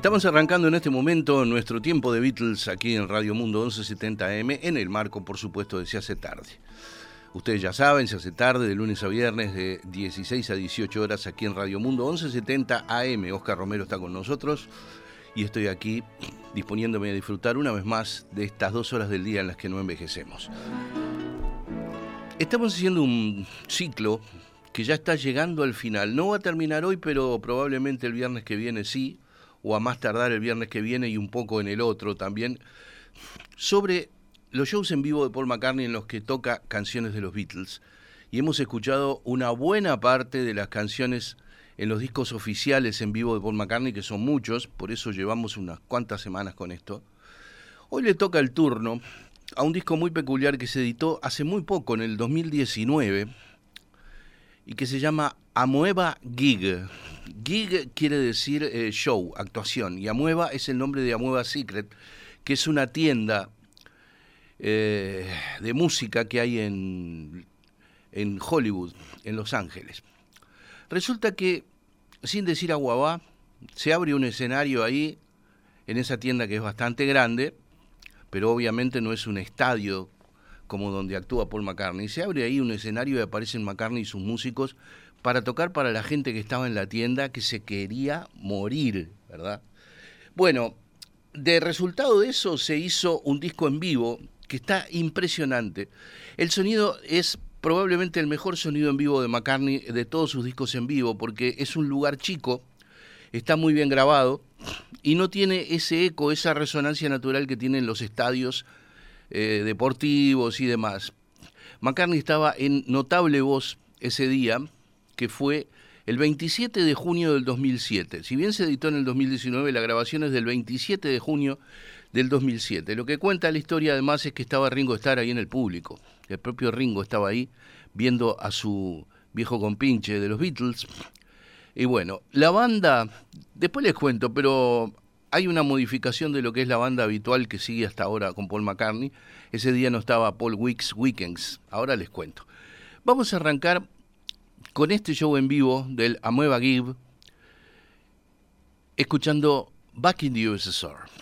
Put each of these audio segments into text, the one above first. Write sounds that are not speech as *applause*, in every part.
Estamos arrancando en este momento nuestro tiempo de Beatles aquí en Radio Mundo 1170M, en el marco, por supuesto, de Se hace tarde. Ustedes ya saben, se hace tarde, de lunes a viernes, de 16 a 18 horas aquí en Radio Mundo 1170 AM. Oscar Romero está con nosotros y estoy aquí disponiéndome a disfrutar una vez más de estas dos horas del día en las que no envejecemos. Estamos haciendo un ciclo que ya está llegando al final. No va a terminar hoy, pero probablemente el viernes que viene sí o a más tardar el viernes que viene y un poco en el otro también, sobre los shows en vivo de Paul McCartney en los que toca canciones de los Beatles. Y hemos escuchado una buena parte de las canciones en los discos oficiales en vivo de Paul McCartney, que son muchos, por eso llevamos unas cuantas semanas con esto. Hoy le toca el turno a un disco muy peculiar que se editó hace muy poco, en el 2019, y que se llama Amueva Gig. Gig quiere decir eh, show, actuación, y Amueva es el nombre de Amueva Secret, que es una tienda eh, de música que hay en, en Hollywood, en Los Ángeles. Resulta que, sin decir aguabá, se abre un escenario ahí, en esa tienda que es bastante grande, pero obviamente no es un estadio como donde actúa Paul McCartney. Se abre ahí un escenario y aparecen McCartney y sus músicos para tocar para la gente que estaba en la tienda que se quería morir, ¿verdad? Bueno, de resultado de eso se hizo un disco en vivo que está impresionante. El sonido es probablemente el mejor sonido en vivo de McCartney de todos sus discos en vivo porque es un lugar chico, está muy bien grabado y no tiene ese eco, esa resonancia natural que tienen los estadios eh, deportivos y demás. McCartney estaba en notable voz ese día, que fue el 27 de junio del 2007. Si bien se editó en el 2019, la grabación es del 27 de junio del 2007. Lo que cuenta la historia además es que estaba Ringo Starr ahí en el público. El propio Ringo estaba ahí viendo a su viejo compinche de los Beatles. Y bueno, la banda, después les cuento, pero hay una modificación de lo que es la banda habitual que sigue hasta ahora con Paul McCartney. Ese día no estaba Paul Weeks Weekends. Ahora les cuento. Vamos a arrancar con este show en vivo del Amueva Give, escuchando Back in the USSR.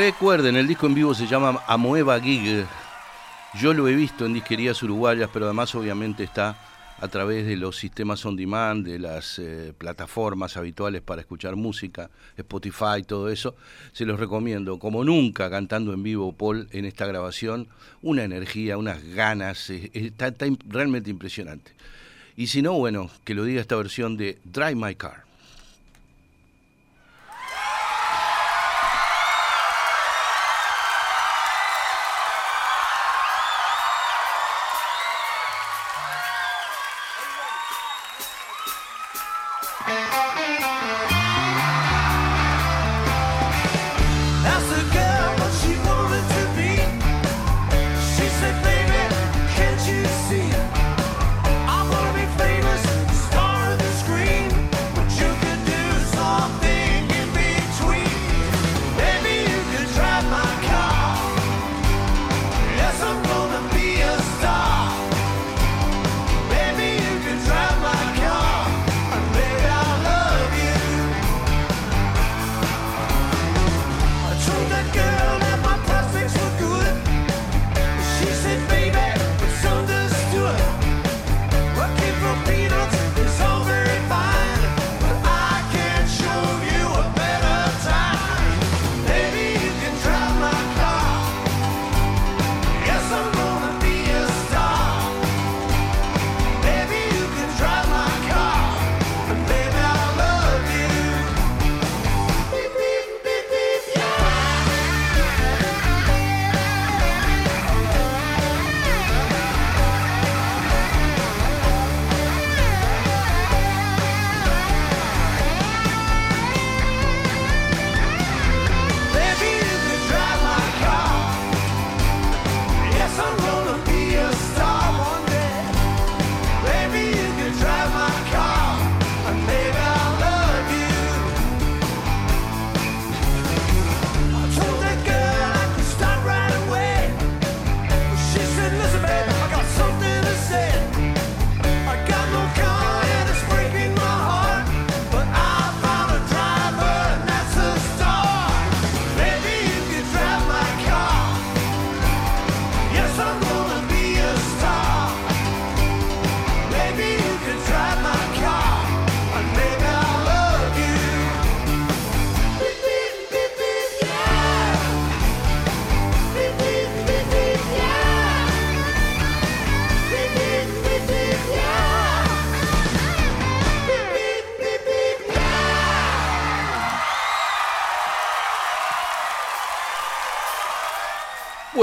Recuerden, el disco en vivo se llama Amoeba Gig. Yo lo he visto en disquerías uruguayas, pero además obviamente está a través de los sistemas on demand, de las eh, plataformas habituales para escuchar música, Spotify, todo eso. Se los recomiendo. Como nunca cantando en vivo Paul en esta grabación, una energía, unas ganas, está realmente impresionante. Y si no, bueno, que lo diga esta versión de Drive My Car.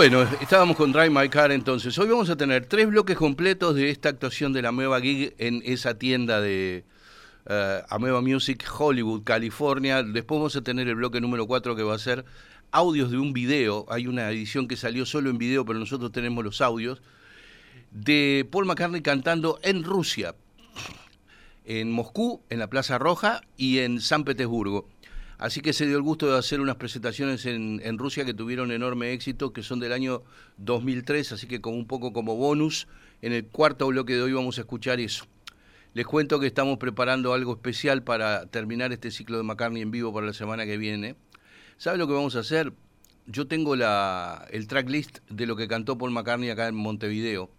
Bueno, estábamos con Drive My Car entonces. Hoy vamos a tener tres bloques completos de esta actuación de la nueva gig en esa tienda de uh, Ameba Music Hollywood, California. Después vamos a tener el bloque número cuatro que va a ser audios de un video. Hay una edición que salió solo en video, pero nosotros tenemos los audios. De Paul McCartney cantando en Rusia, en Moscú, en la Plaza Roja y en San Petersburgo. Así que se dio el gusto de hacer unas presentaciones en, Rusia que tuvieron enorme éxito, que son del año 2003, así que como un poco como bonus, en el cuarto bloque de hoy vamos a escuchar eso. Les cuento que estamos preparando algo especial para terminar este ciclo de McCartney en vivo para la semana que viene. ¿Sabe lo que vamos a hacer? Yo tengo la, el tracklist de lo que cantó Paul McCartney acá en Montevideo.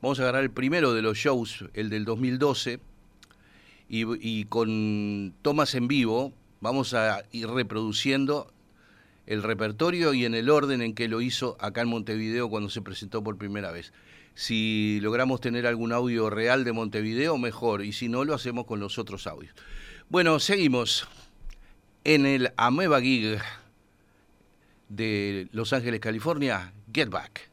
Vamos a agarrar el primero de los shows, el del 2012, y, y con tomas en vivo, Vamos a ir reproduciendo el repertorio y en el orden en que lo hizo acá en Montevideo cuando se presentó por primera vez. Si logramos tener algún audio real de Montevideo, mejor, y si no, lo hacemos con los otros audios. Bueno, seguimos en el Ameba Gig de Los Ángeles, California, Get Back.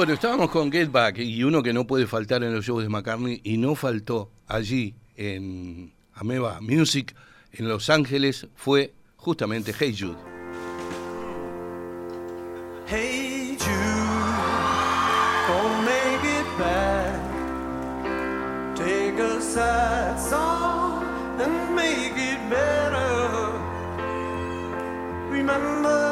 Bueno, estábamos con Get Back y uno que no puede faltar en los shows de McCartney y no faltó allí en Ameba Music en Los Ángeles fue justamente Hey Jude. Hey Jude, come make it back. Take a sad song and make it better. Remember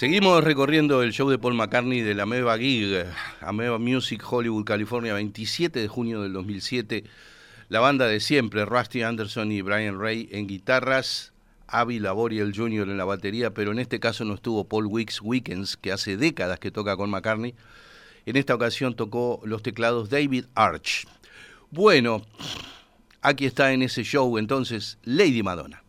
Seguimos recorriendo el show de Paul McCartney de la Ameba Gig, Ameba Music Hollywood, California, 27 de junio del 2007. La banda de siempre, Rusty Anderson y Brian Ray en guitarras, Avi Laboriel Jr. en la batería, pero en este caso no estuvo Paul Wicks Weekends, que hace décadas que toca con McCartney. En esta ocasión tocó los teclados David Arch. Bueno, aquí está en ese show entonces Lady Madonna.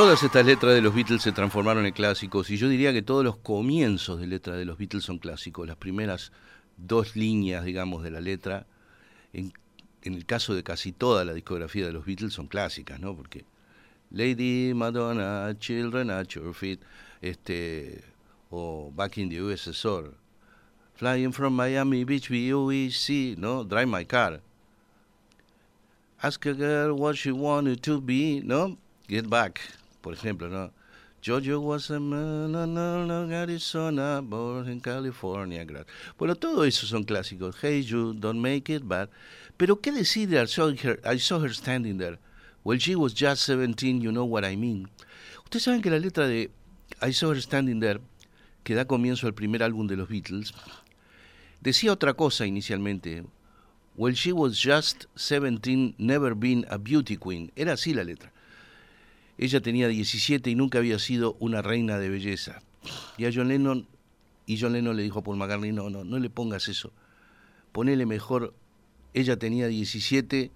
Todas estas letras de los Beatles se transformaron en clásicos y yo diría que todos los comienzos de letra de los Beatles son clásicos. Las primeras dos líneas, digamos, de la letra, en, en el caso de casi toda la discografía de los Beatles son clásicas, ¿no? Porque Lady Madonna, Children at Your Feet, este, o Back in the USSR, Flying from Miami Beach, BUEC, ¿no? Drive My Car. Ask a girl what she wanted to be, ¿no? Get Back, por ejemplo, ¿no? Jojo was a man in Arizona, born in California. Bueno, todo eso son clásicos. Hey you, don't make it bad. Pero ¿qué decir de I saw her, I saw her standing there? Well, she was just 17, you know what I mean. Ustedes saben que la letra de I saw her standing there, que da comienzo al primer álbum de los Beatles, decía otra cosa inicialmente. Well, she was just 17, never been a beauty queen. Era así la letra. Ella tenía 17 y nunca había sido una reina de belleza. Y a John Lennon, y John Lennon le dijo a Paul McCartney, no, no, no le pongas eso. Ponele mejor, ella tenía 17,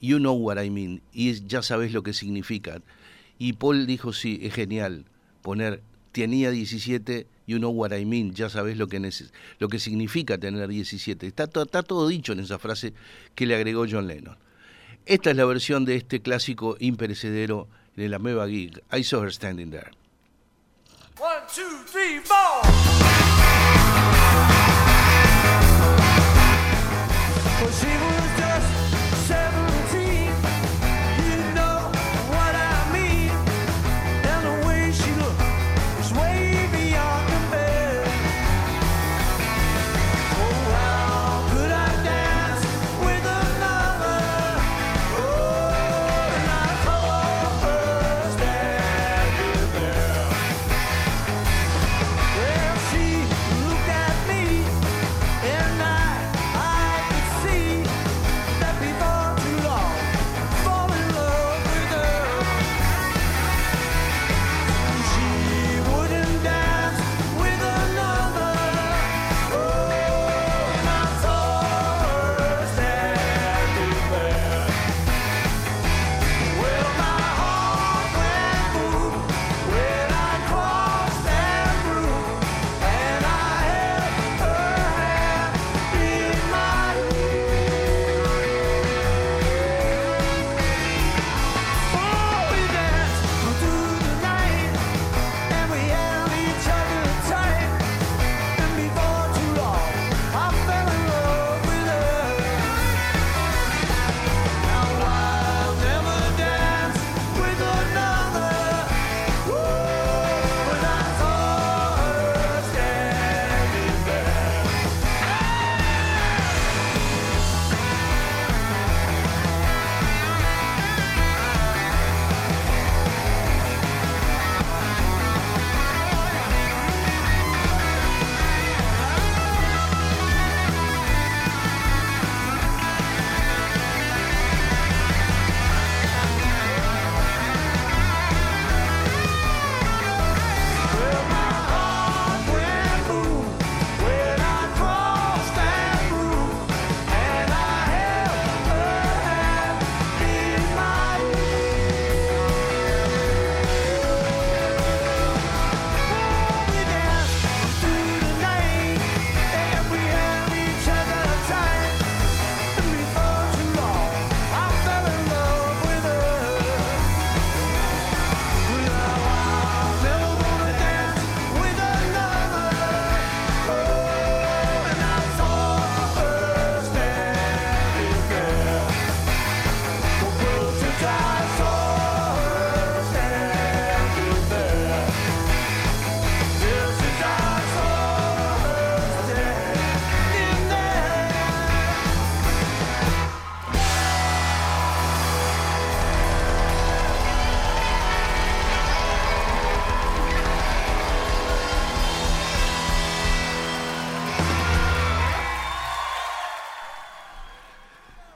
you know what I mean, y ya sabes lo que significa. Y Paul dijo, sí, es genial poner, tenía 17, you know what I mean, ya sabes lo que, neces- lo que significa tener 17. Está, está todo dicho en esa frase que le agregó John Lennon. Esta es la versión de este clásico imperecedero de la nueva gig, I Saw Her Standing There. One, two, three, four.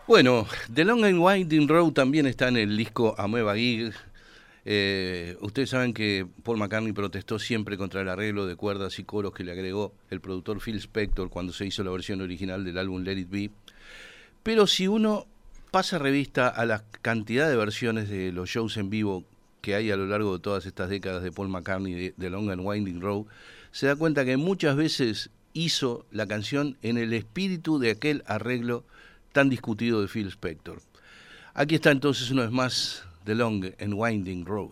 Bueno, The Long and Winding Road también está en el disco Amoeba Gig. Eh, ustedes saben que Paul McCartney protestó siempre contra el arreglo de cuerdas y coros que le agregó el productor Phil Spector cuando se hizo la versión original del álbum Let It Be. Pero si uno pasa revista a la cantidad de versiones de los shows en vivo que hay a lo largo de todas estas décadas de Paul McCartney de, de Long and Winding Road, se da cuenta que muchas veces hizo la canción en el espíritu de aquel arreglo tan discutido de Phil Spector. Aquí está entonces una vez más The Long and Winding Road.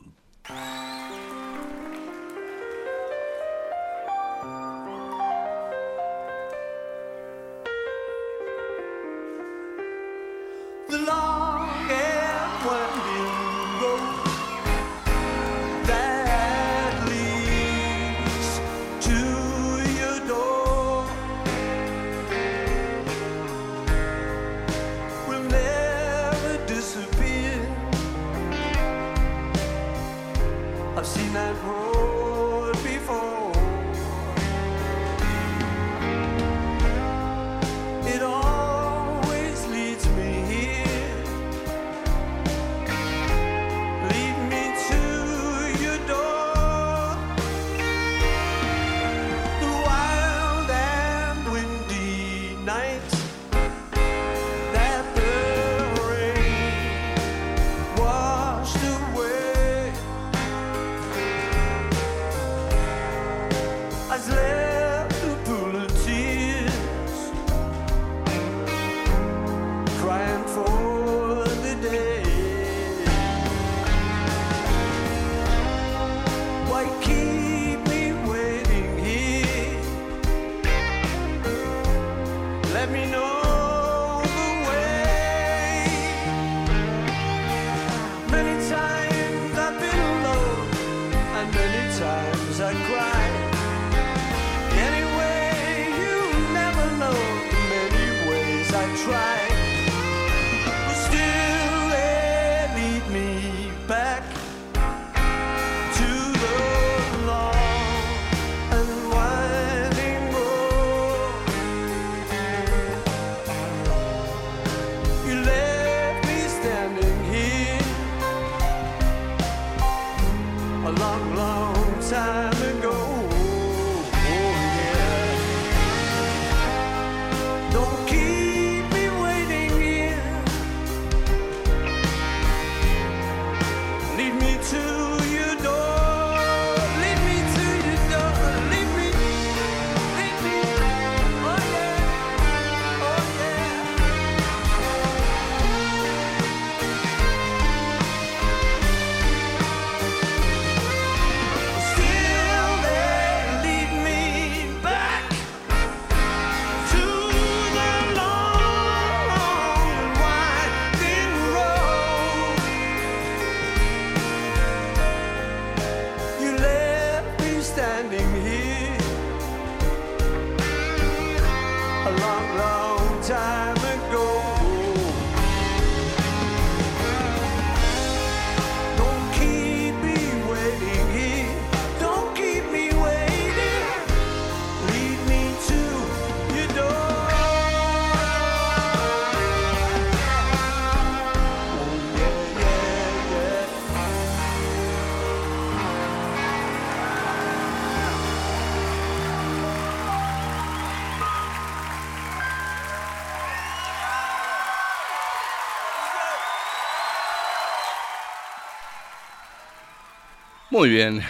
Muy bien.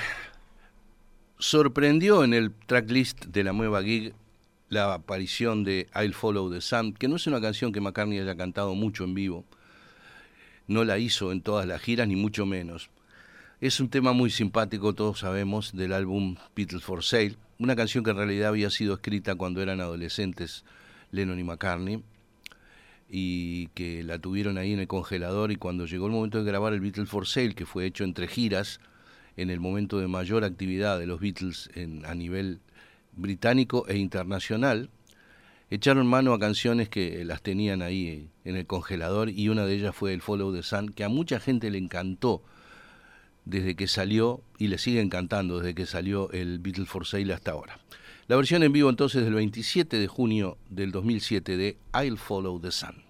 Sorprendió en el tracklist de la nueva gig la aparición de I'll Follow the Sun, que no es una canción que McCartney haya cantado mucho en vivo. No la hizo en todas las giras, ni mucho menos. Es un tema muy simpático, todos sabemos, del álbum Beatles for Sale, una canción que en realidad había sido escrita cuando eran adolescentes Lennon y McCartney, y que la tuvieron ahí en el congelador y cuando llegó el momento de grabar el Beatles for Sale, que fue hecho entre giras, en el momento de mayor actividad de los Beatles a nivel británico e internacional, echaron mano a canciones que las tenían ahí en el congelador y una de ellas fue el Follow the Sun, que a mucha gente le encantó desde que salió y le sigue encantando desde que salió el Beatles for Sale hasta ahora. La versión en vivo entonces del 27 de junio del 2007 de I'll Follow the Sun.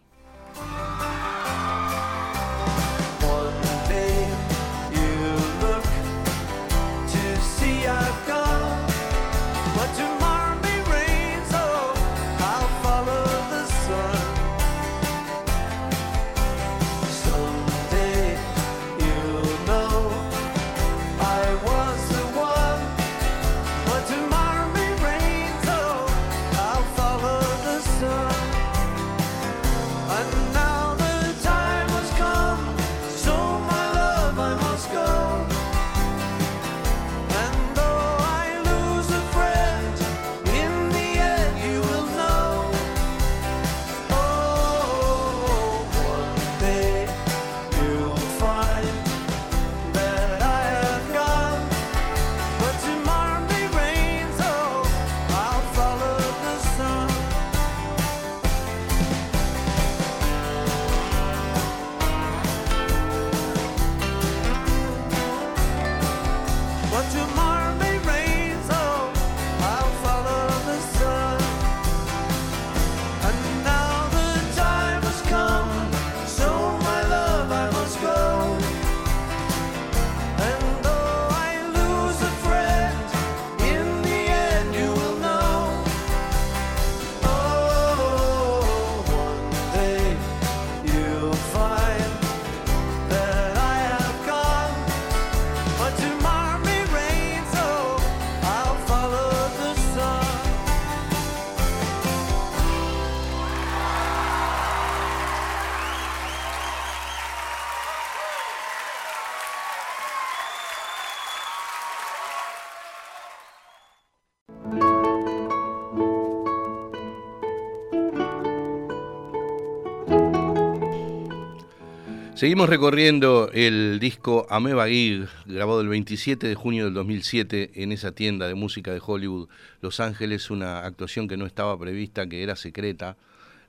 Seguimos recorriendo el disco Ameba Gig, grabado el 27 de junio del 2007 en esa tienda de música de Hollywood, Los Ángeles, una actuación que no estaba prevista, que era secreta.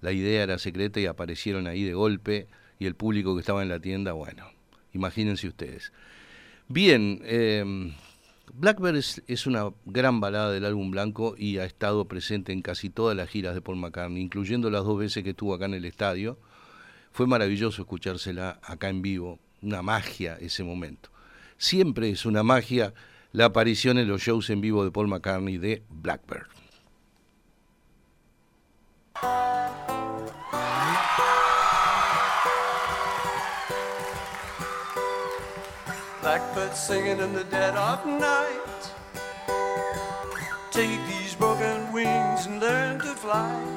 La idea era secreta y aparecieron ahí de golpe y el público que estaba en la tienda, bueno, imagínense ustedes. Bien, eh, Blackbird es, es, una gran balada del álbum blanco y ha estado presente en casi todas las giras de Paul McCartney, incluyendo las dos veces que estuvo acá en el estadio. Fue maravilloso escuchársela acá en vivo, una magia ese momento. Siempre es una magia la aparición en los shows en vivo de Paul McCartney de Blackbird. Blackbird singing in the dead of night. Take these broken wings and learn to fly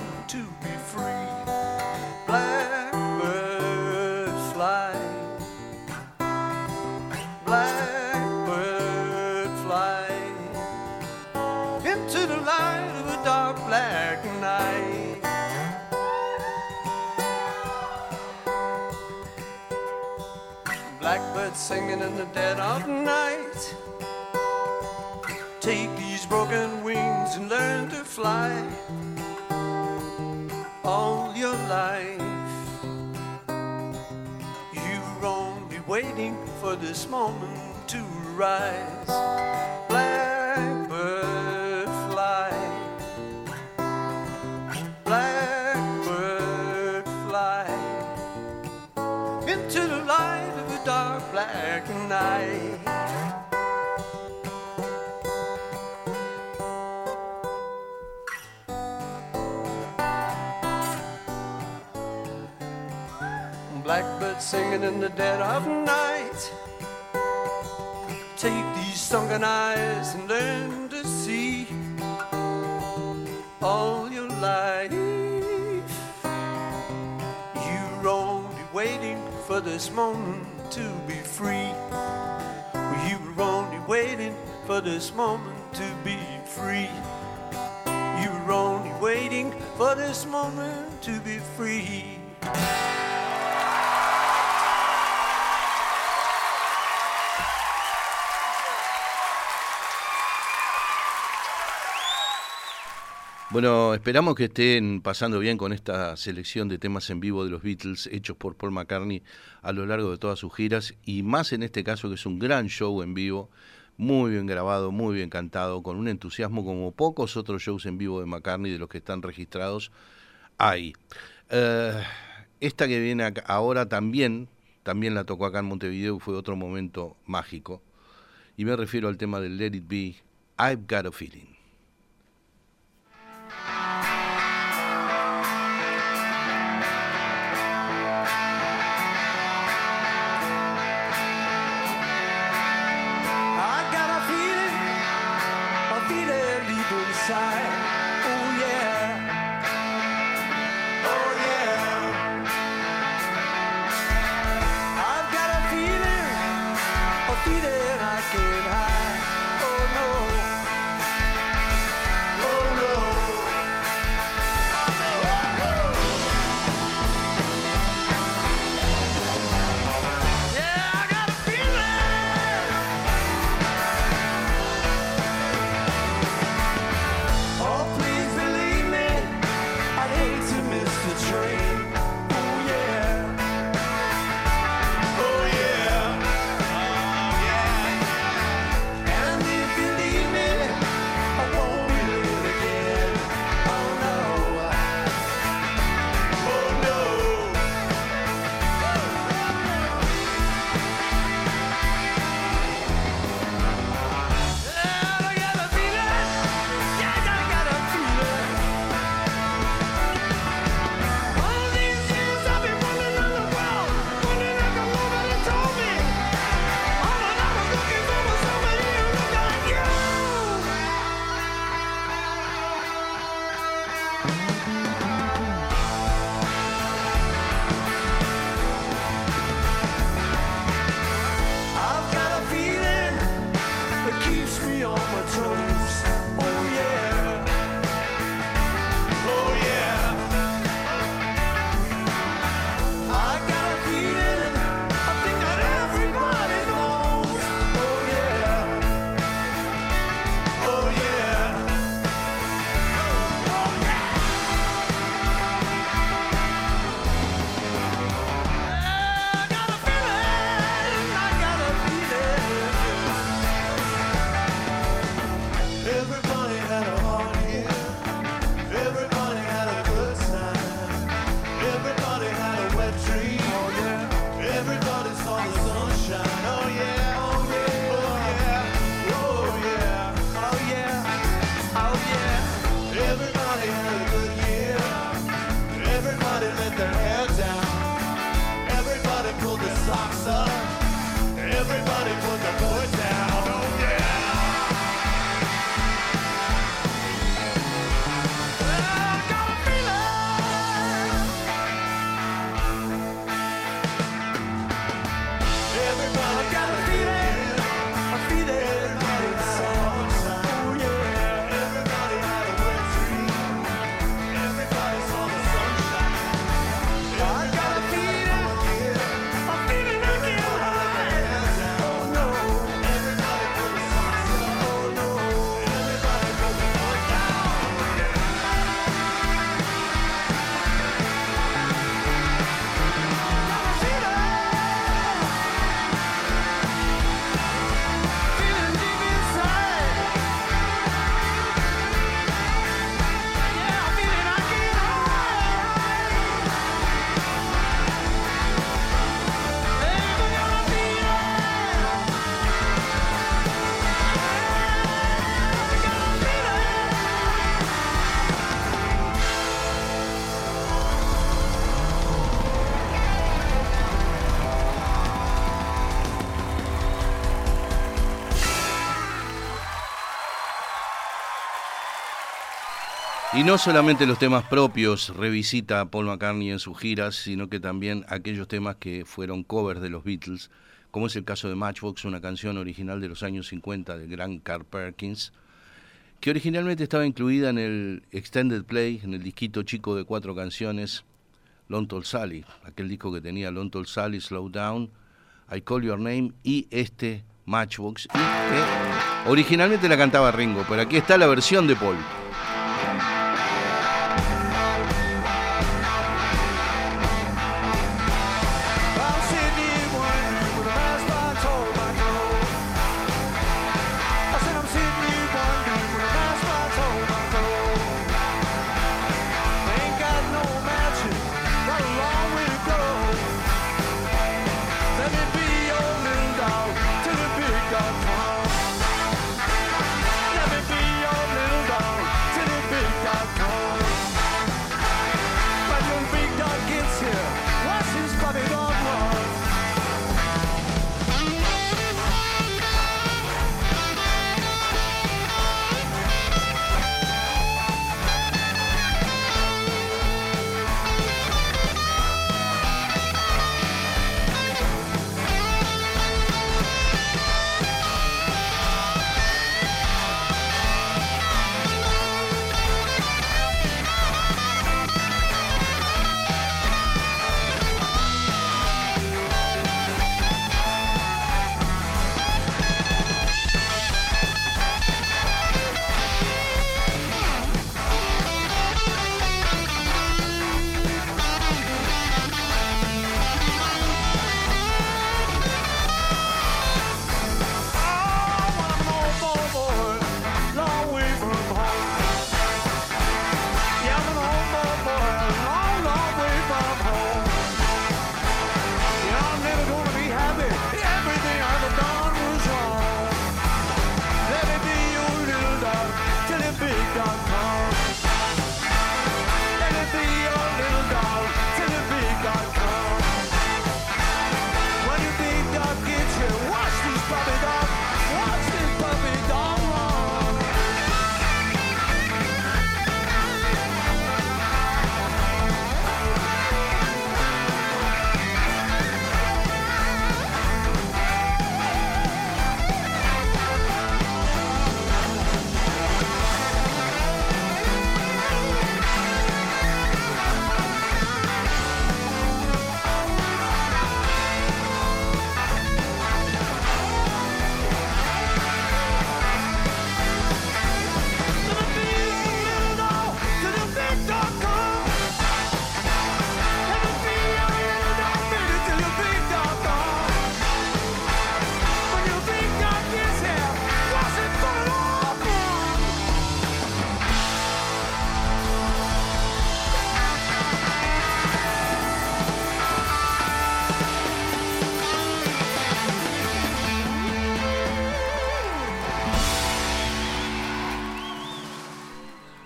singing in the dead of night. Take these broken wings and learn to fly all your life. You're only waiting for this moment to rise. Blackbird singing in the dead of night. Take these sunken eyes and learn to see all your life. You're only waiting for this moment to be free. You were only waiting for this moment to be free. You were only waiting for this moment to be free. Bueno, esperamos que estén pasando bien con esta selección de temas en vivo de los Beatles hechos por Paul McCartney a lo largo de todas sus giras y más en este caso que es un gran show en vivo, muy bien grabado, muy bien cantado, con un entusiasmo como pocos otros shows en vivo de McCartney de los que están registrados hay. Uh, esta que viene acá, ahora también, también la tocó acá en Montevideo, fue otro momento mágico y me refiero al tema del Let It Be, I've Got a Feeling. Y no solamente los temas propios revisita Paul McCartney en sus giras, sino que también aquellos temas que fueron covers de los Beatles, como es el caso de Matchbox, una canción original de los años 50 del gran Carl Perkins, que originalmente estaba incluida en el Extended Play, en el disquito chico de cuatro canciones, Long Tall Sally, aquel disco que tenía Long Tall Sally, Slow Down, I Call Your Name y este Matchbox, y originalmente la cantaba Ringo, pero aquí está la versión de Paul.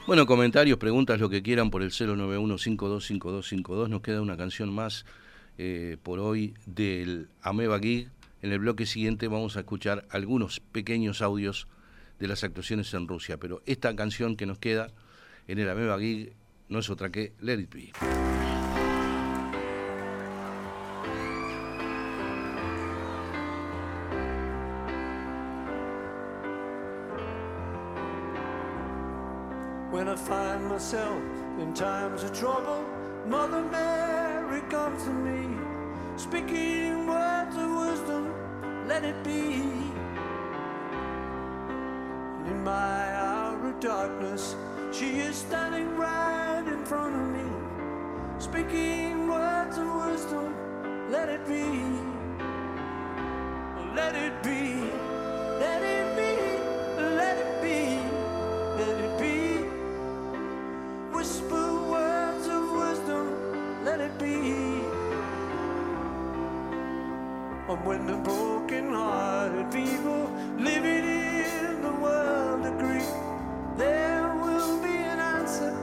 Bueno, comentarios, preguntas, lo que quieran por el 091-525252. Nos queda una canción más eh, por hoy del Ameba Gig. En el bloque siguiente vamos a escuchar algunos pequeños audios de las actuaciones en Rusia. Pero esta canción que nos queda en el Ameba Gig no es otra que Let It Be. Find myself in times of trouble, Mother Mary comes to me, speaking words of wisdom, let it be. And in my hour of darkness, she is standing right in front of me, speaking words of wisdom, let it be. Let it be, let it be, let it be, it be. And when the broken hearted people living in the world agree, there will be an answer,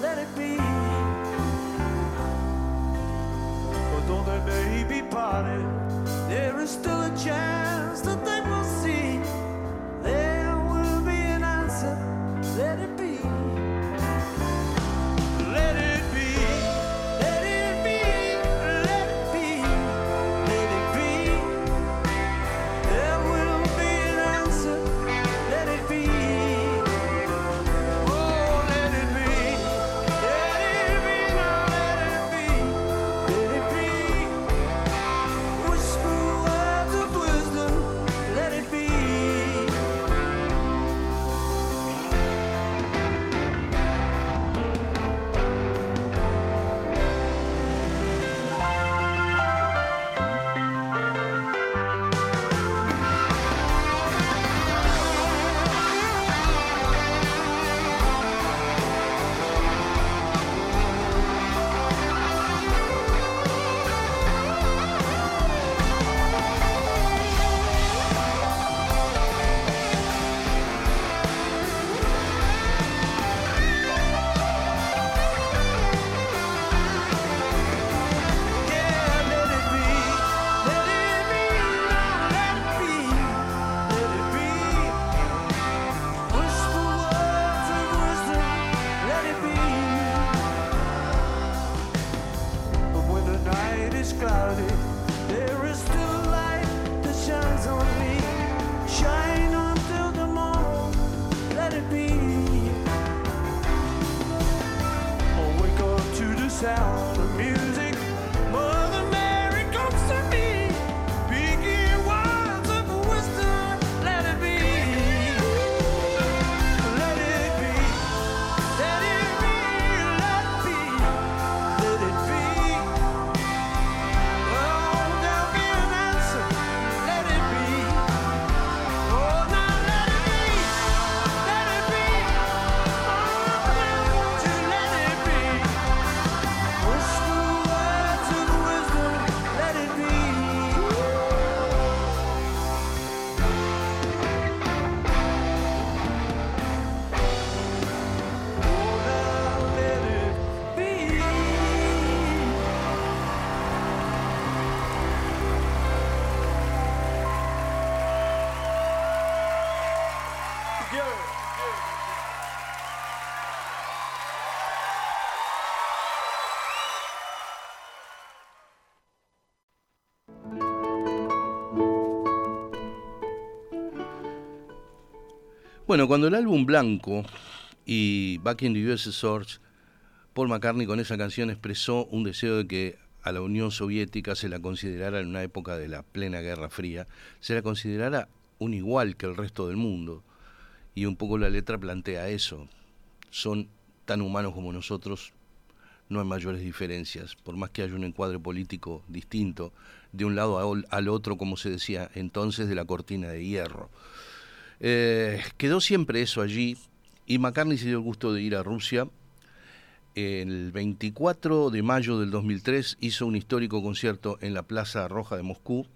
let it be. Although they may be parted, there is still a chance Bueno, cuando el álbum Blanco y Back in the USSR, Paul McCartney con esa canción expresó un deseo de que a la Unión Soviética se la considerara en una época de la plena Guerra Fría, se la considerara un igual que el resto del mundo. Y un poco la letra plantea eso. Son tan humanos como nosotros, no hay mayores diferencias, por más que haya un encuadre político distinto de un lado al otro, como se decía entonces, de la cortina de hierro. Eh, quedó siempre eso allí y McCartney se dio el gusto de ir a Rusia. El 24 de mayo del 2003 hizo un histórico concierto en la Plaza Roja de Moscú,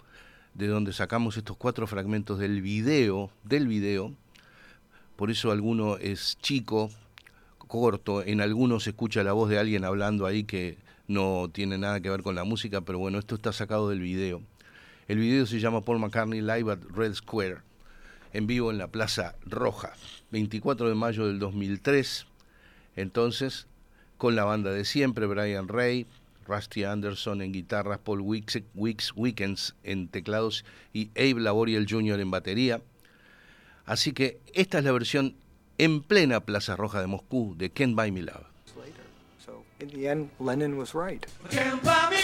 de donde sacamos estos cuatro fragmentos del video, del video. Por eso alguno es chico, corto, en algunos se escucha la voz de alguien hablando ahí que no tiene nada que ver con la música, pero bueno, esto está sacado del video. El video se llama Paul McCartney Live at Red Square, en vivo en la Plaza Roja, 24 de mayo del 2003. Entonces, con la banda de siempre, Brian Ray, Rusty Anderson en guitarras, Paul Wicks, Wicks Weekends en teclados y Abe Laboriel Jr. en batería. Así que esta es la versión en plena Plaza Roja de Moscú de Can't Buy Me Love. later. So in the end, Lennon was right. Can't buy me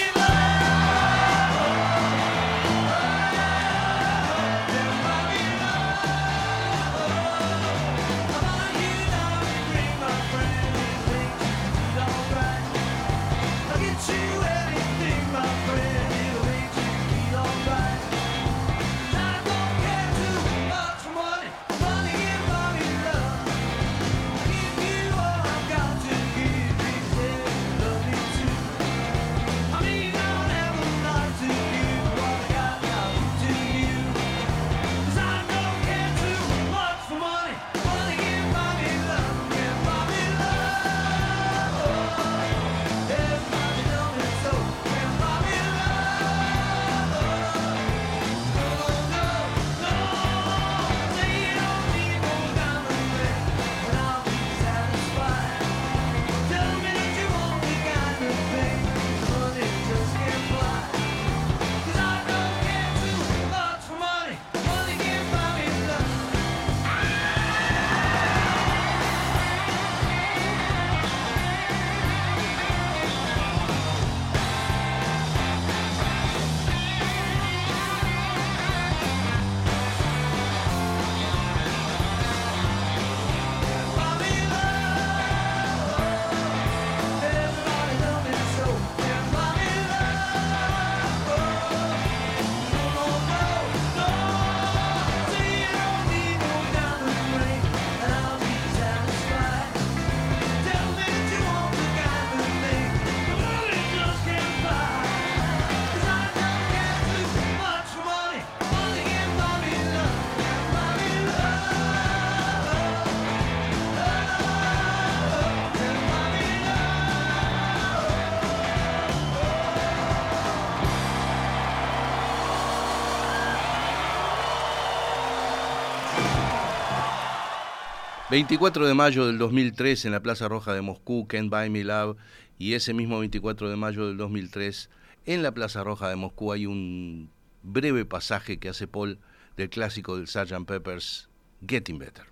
24 de mayo del 2003 en la Plaza Roja de Moscú, Can't Buy Me Love, y ese mismo 24 de mayo del 2003 en la Plaza Roja de Moscú hay un breve pasaje que hace Paul del clásico del Sgt. Pepper's Getting Better.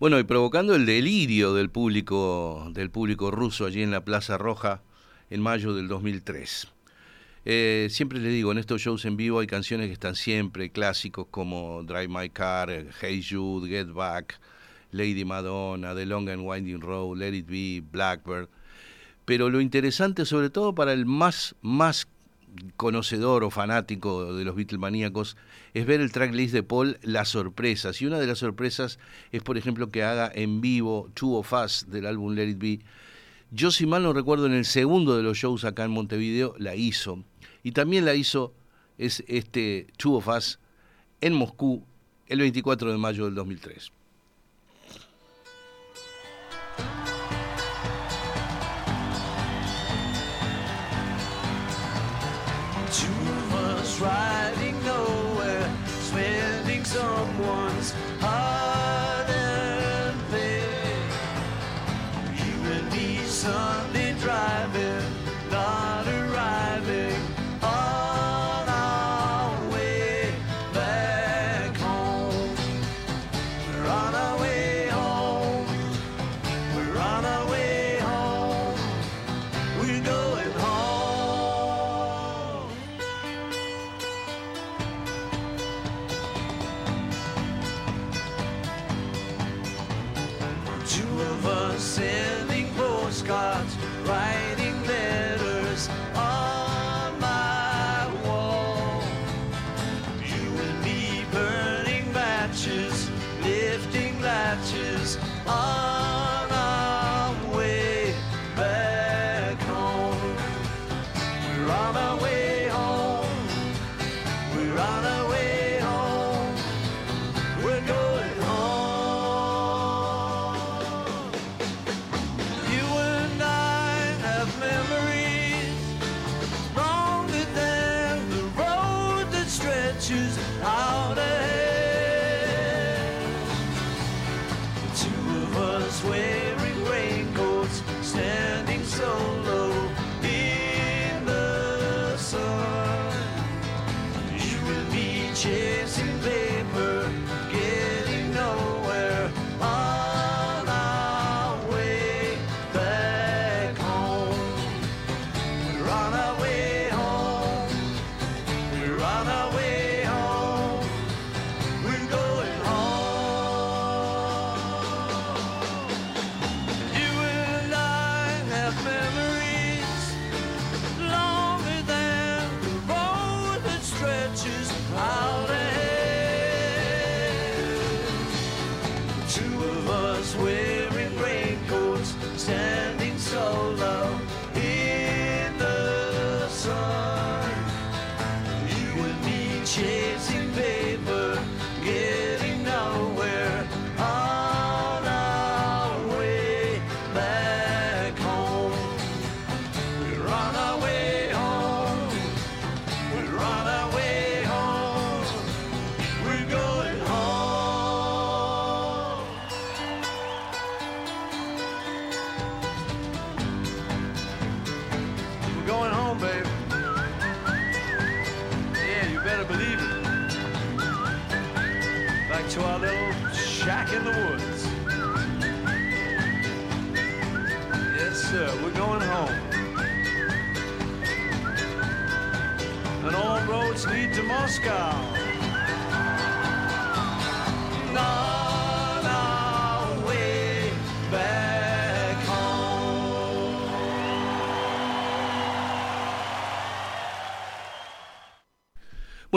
Bueno, y provocando el delirio del público, del público ruso allí en la Plaza Roja en mayo del 2003. Eh, siempre les digo, en estos shows en vivo hay canciones que están siempre, clásicos como Drive My Car, Hey Jude, Get Back, Lady Madonna, The Long and Winding Road, Let It Be, Blackbird. Pero lo interesante, sobre todo para el más, más conocedor o fanático de los Beatlemaníacos, es ver el tracklist de Paul, las sorpresas. Y una de las sorpresas es, por ejemplo, que haga en vivo Two of Us del álbum Let It Be. Yo, si mal no recuerdo, en el segundo de los shows acá en Montevideo la hizo. Y también la hizo es este Two of Us en Moscú el 24 de mayo del 2003.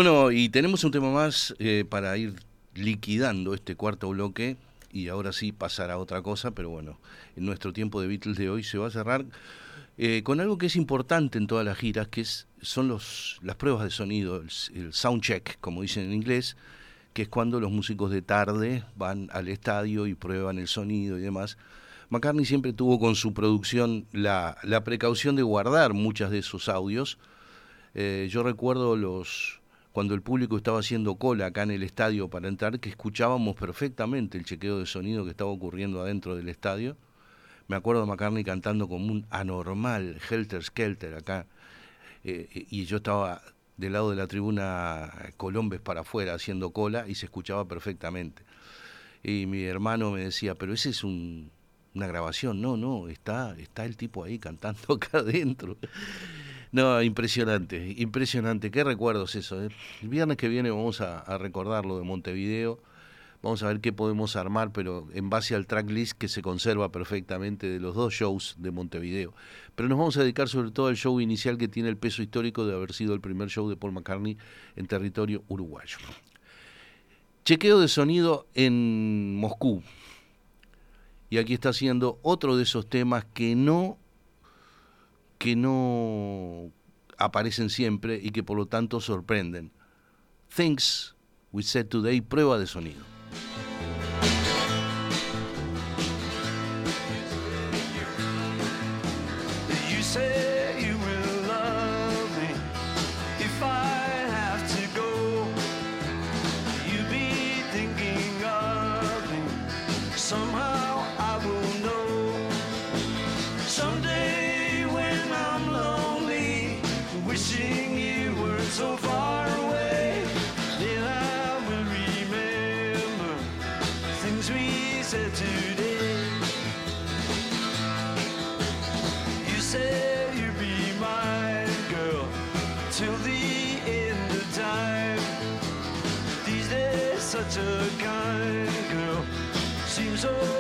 Bueno, y tenemos un tema más eh, para ir liquidando este cuarto bloque y ahora sí pasar a otra cosa, pero bueno, en nuestro tiempo de Beatles de hoy se va a cerrar eh, con algo que es importante en todas las giras, que es, son los, las pruebas de sonido, el, sound check, como dicen en inglés, que es cuando los músicos de tarde van al estadio y prueban el sonido y demás. McCartney siempre tuvo con su producción la, la precaución de guardar muchas de sus audios. Eh, yo recuerdo los cuando el público estaba haciendo cola acá en el estadio para entrar, que escuchábamos perfectamente el chequeo de sonido que estaba ocurriendo adentro del estadio. Me acuerdo de McCartney cantando como un anormal, Helter Skelter acá. Eh, y yo estaba del lado de la tribuna Colombes para afuera haciendo cola y se escuchaba perfectamente. Y mi hermano me decía, pero ese es un, una grabación. No, no, está, está el tipo ahí cantando *laughs* acá adentro. No, impresionante, impresionante. Qué recuerdos eso. eh? El viernes que viene vamos a, a recordar lo de Montevideo. Vamos a ver qué podemos armar, pero en base al tracklist que se conserva perfectamente de los dos shows de Montevideo. Pero nos vamos a dedicar sobre todo al show inicial que tiene el peso histórico de haber sido el primer show de Paul McCartney en territorio uruguayo. Chequeo de sonido en Moscú. Y aquí está haciendo otro de esos temas que no que no aparecen siempre y que por lo tanto sorprenden. Things We Said Today, prueba de sonido. Such a kind girl. Seems so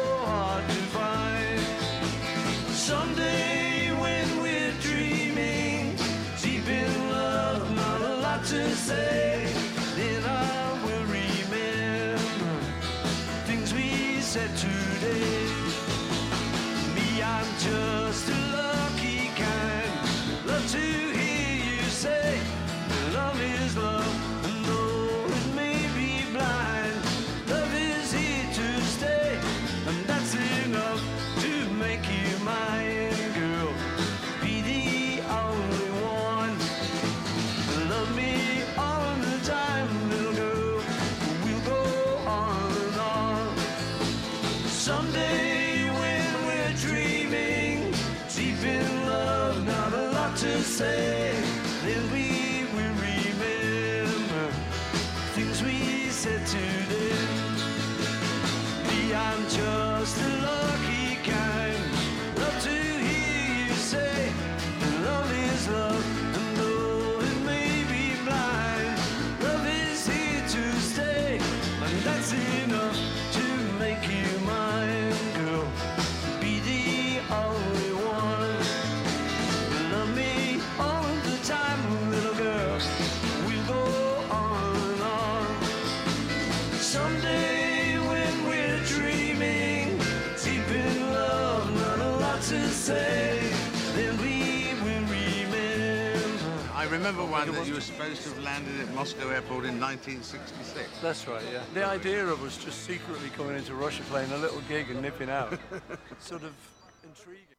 remember one that you were supposed to have landed at Moscow Airport in 1966. That's right, yeah. The idea of us just secretly coming into Russia playing a little gig and nipping out, *laughs* sort of intriguing.